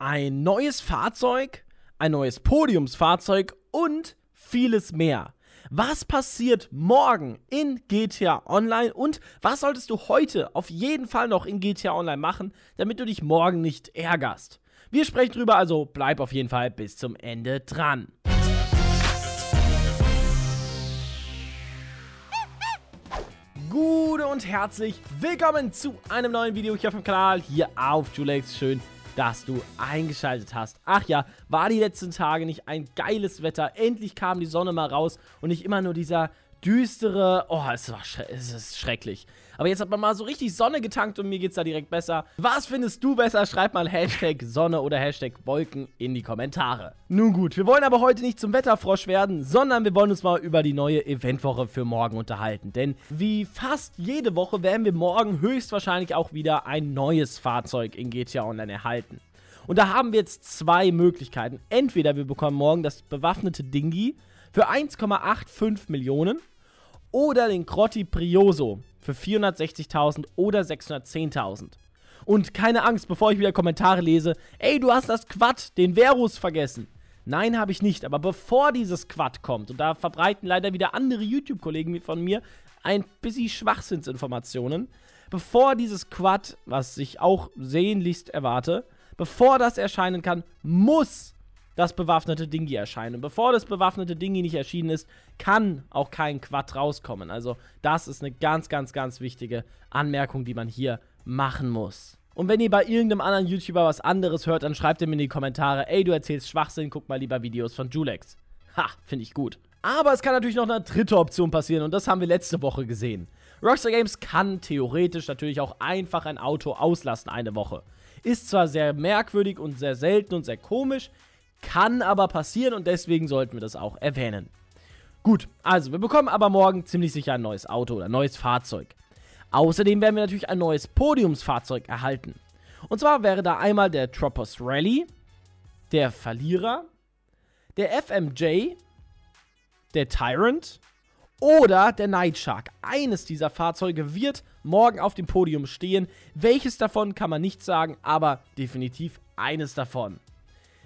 ein neues Fahrzeug, ein neues Podiumsfahrzeug und vieles mehr. Was passiert morgen in GTA Online und was solltest du heute auf jeden Fall noch in GTA Online machen, damit du dich morgen nicht ärgerst? Wir sprechen drüber, also bleib auf jeden Fall bis zum Ende dran. Gute und herzlich willkommen zu einem neuen Video hier auf dem Kanal, hier auf Julex. Schön, dass du eingeschaltet hast. Ach ja, war die letzten Tage nicht ein geiles Wetter? Endlich kam die Sonne mal raus und nicht immer nur dieser düstere. Oh, es, war es ist schrecklich. Aber jetzt hat man mal so richtig Sonne getankt und mir geht's da direkt besser. Was findest du besser? Schreib mal Hashtag Sonne oder Hashtag Wolken in die Kommentare. Nun gut, wir wollen aber heute nicht zum Wetterfrosch werden, sondern wir wollen uns mal über die neue Eventwoche für morgen unterhalten. Denn wie fast jede Woche werden wir morgen höchstwahrscheinlich auch wieder ein neues Fahrzeug in GTA Online erhalten. Und da haben wir jetzt zwei Möglichkeiten. Entweder wir bekommen morgen das bewaffnete Dingi für 1,85 Millionen oder den Crotti Prioso für 460.000 oder 610.000. Und keine Angst, bevor ich wieder Kommentare lese, ey, du hast das Quad, den Verus vergessen. Nein, habe ich nicht, aber bevor dieses Quad kommt, und da verbreiten leider wieder andere YouTube-Kollegen von mir ein bisschen Schwachsinnsinformationen, bevor dieses Quad, was ich auch sehnlichst erwarte, bevor das erscheinen kann, muss das bewaffnete Dingi erscheinen. Und bevor das bewaffnete Dingi nicht erschienen ist, kann auch kein Quad rauskommen. Also das ist eine ganz, ganz, ganz wichtige Anmerkung, die man hier machen muss. Und wenn ihr bei irgendeinem anderen YouTuber was anderes hört, dann schreibt ihr mir in die Kommentare, ey, du erzählst Schwachsinn, guck mal lieber Videos von Julex. Ha, finde ich gut. Aber es kann natürlich noch eine dritte Option passieren und das haben wir letzte Woche gesehen. Rockstar Games kann theoretisch natürlich auch einfach ein Auto auslassen eine Woche. Ist zwar sehr merkwürdig und sehr selten und sehr komisch, kann aber passieren und deswegen sollten wir das auch erwähnen. Gut, also wir bekommen aber morgen ziemlich sicher ein neues Auto oder ein neues Fahrzeug. Außerdem werden wir natürlich ein neues Podiumsfahrzeug erhalten. Und zwar wäre da einmal der Troppers Rally, der Verlierer, der FMJ, der Tyrant oder der Nightshark. Eines dieser Fahrzeuge wird morgen auf dem Podium stehen. Welches davon kann man nicht sagen, aber definitiv eines davon.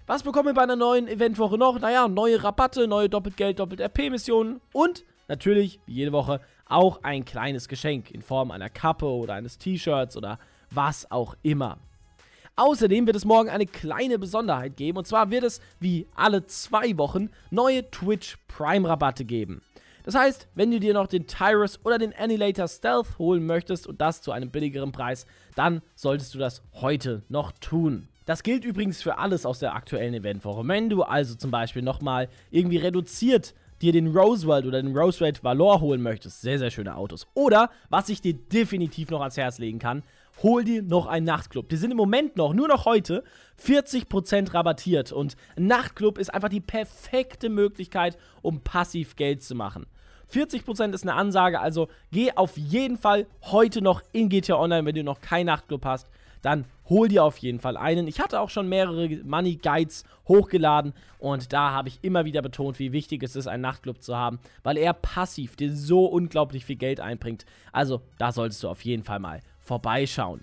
Was bekommen wir bei einer neuen Eventwoche noch? Naja, neue Rabatte, neue Doppelgeld, Doppelt-RP-Missionen und natürlich, wie jede Woche, auch ein kleines Geschenk in Form einer Kappe oder eines T-Shirts oder was auch immer. Außerdem wird es morgen eine kleine Besonderheit geben und zwar wird es wie alle zwei Wochen neue Twitch Prime Rabatte geben. Das heißt, wenn du dir noch den Tyrus oder den Annihilator Stealth holen möchtest und das zu einem billigeren Preis, dann solltest du das heute noch tun. Das gilt übrigens für alles aus der aktuellen Eventwoche. Wenn du also zum Beispiel nochmal irgendwie reduziert dir den Roseworld oder den Roseworld Valor holen möchtest, sehr, sehr schöne Autos. Oder, was ich dir definitiv noch ans Herz legen kann, hol dir noch einen Nachtclub. Die sind im Moment noch, nur noch heute, 40% rabattiert. Und Nachtclub ist einfach die perfekte Möglichkeit, um passiv Geld zu machen. 40% ist eine Ansage, also geh auf jeden Fall heute noch in GTA Online, wenn du noch keinen Nachtclub hast dann hol dir auf jeden Fall einen. Ich hatte auch schon mehrere Money Guides hochgeladen und da habe ich immer wieder betont, wie wichtig es ist, einen Nachtclub zu haben, weil er passiv dir so unglaublich viel Geld einbringt. Also da solltest du auf jeden Fall mal vorbeischauen.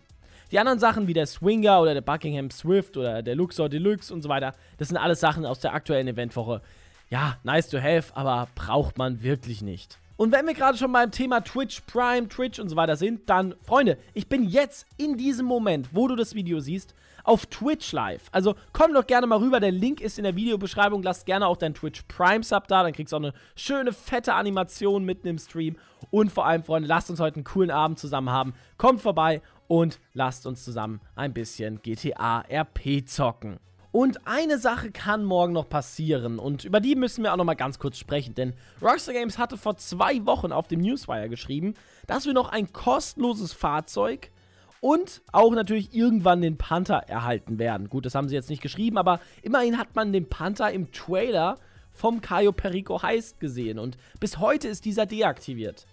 Die anderen Sachen wie der Swinger oder der Buckingham Swift oder der Luxor Deluxe und so weiter, das sind alles Sachen aus der aktuellen Eventwoche. Ja, nice to have, aber braucht man wirklich nicht. Und wenn wir gerade schon beim Thema Twitch Prime, Twitch und so weiter sind, dann, Freunde, ich bin jetzt in diesem Moment, wo du das Video siehst, auf Twitch live. Also komm doch gerne mal rüber, der Link ist in der Videobeschreibung. Lass gerne auch dein Twitch Prime Sub da, dann kriegst du auch eine schöne, fette Animation mitten im Stream. Und vor allem, Freunde, lasst uns heute einen coolen Abend zusammen haben. Kommt vorbei und lasst uns zusammen ein bisschen GTA RP zocken. Und eine Sache kann morgen noch passieren und über die müssen wir auch noch mal ganz kurz sprechen, denn Rockstar Games hatte vor zwei Wochen auf dem Newswire geschrieben, dass wir noch ein kostenloses Fahrzeug und auch natürlich irgendwann den Panther erhalten werden. Gut, das haben sie jetzt nicht geschrieben, aber immerhin hat man den Panther im Trailer vom Cayo Perico Heist gesehen und bis heute ist dieser deaktiviert.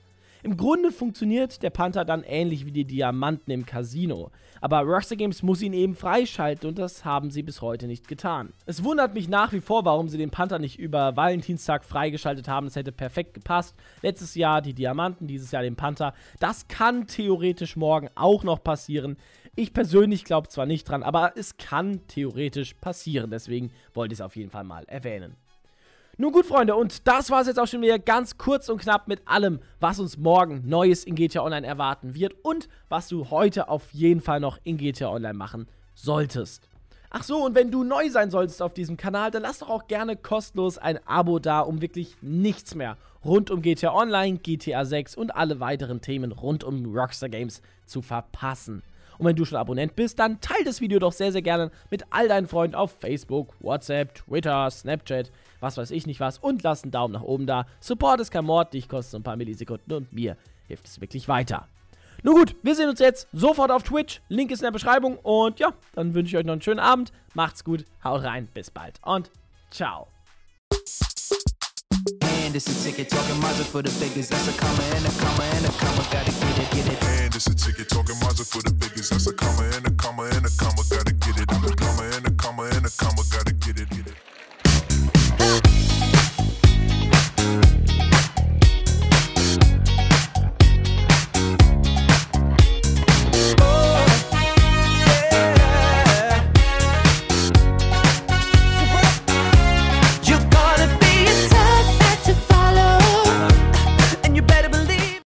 Im Grunde funktioniert der Panther dann ähnlich wie die Diamanten im Casino. Aber Rockstar Games muss ihn eben freischalten und das haben sie bis heute nicht getan. Es wundert mich nach wie vor, warum sie den Panther nicht über Valentinstag freigeschaltet haben. Das hätte perfekt gepasst. Letztes Jahr die Diamanten, dieses Jahr den Panther. Das kann theoretisch morgen auch noch passieren. Ich persönlich glaube zwar nicht dran, aber es kann theoretisch passieren. Deswegen wollte ich es auf jeden Fall mal erwähnen. Nun gut, Freunde, und das war es jetzt auch schon wieder ganz kurz und knapp mit allem, was uns morgen Neues in GTA Online erwarten wird und was du heute auf jeden Fall noch in GTA Online machen solltest. Ach so, und wenn du neu sein solltest auf diesem Kanal, dann lass doch auch gerne kostenlos ein Abo da, um wirklich nichts mehr rund um GTA Online, GTA 6 und alle weiteren Themen rund um Rockstar Games zu verpassen. Und wenn du schon Abonnent bist, dann teile das Video doch sehr, sehr gerne mit all deinen Freunden auf Facebook, WhatsApp, Twitter, Snapchat, was weiß ich nicht was und lass einen Daumen nach oben da. Support ist kein Mord, dich kostet ein paar Millisekunden und mir hilft es wirklich weiter. Nun gut, wir sehen uns jetzt sofort auf Twitch. Link ist in der Beschreibung. Und ja, dann wünsche ich euch noch einen schönen Abend. Macht's gut, haut rein, bis bald und ciao. And it's a ticket talking Mazda for the biggest. That's a comma and a comma and a comma. Gotta get it, get it. And it's a ticket talking Mazda for the biggest. That's a comma and a comma and a comma. Gotta get it.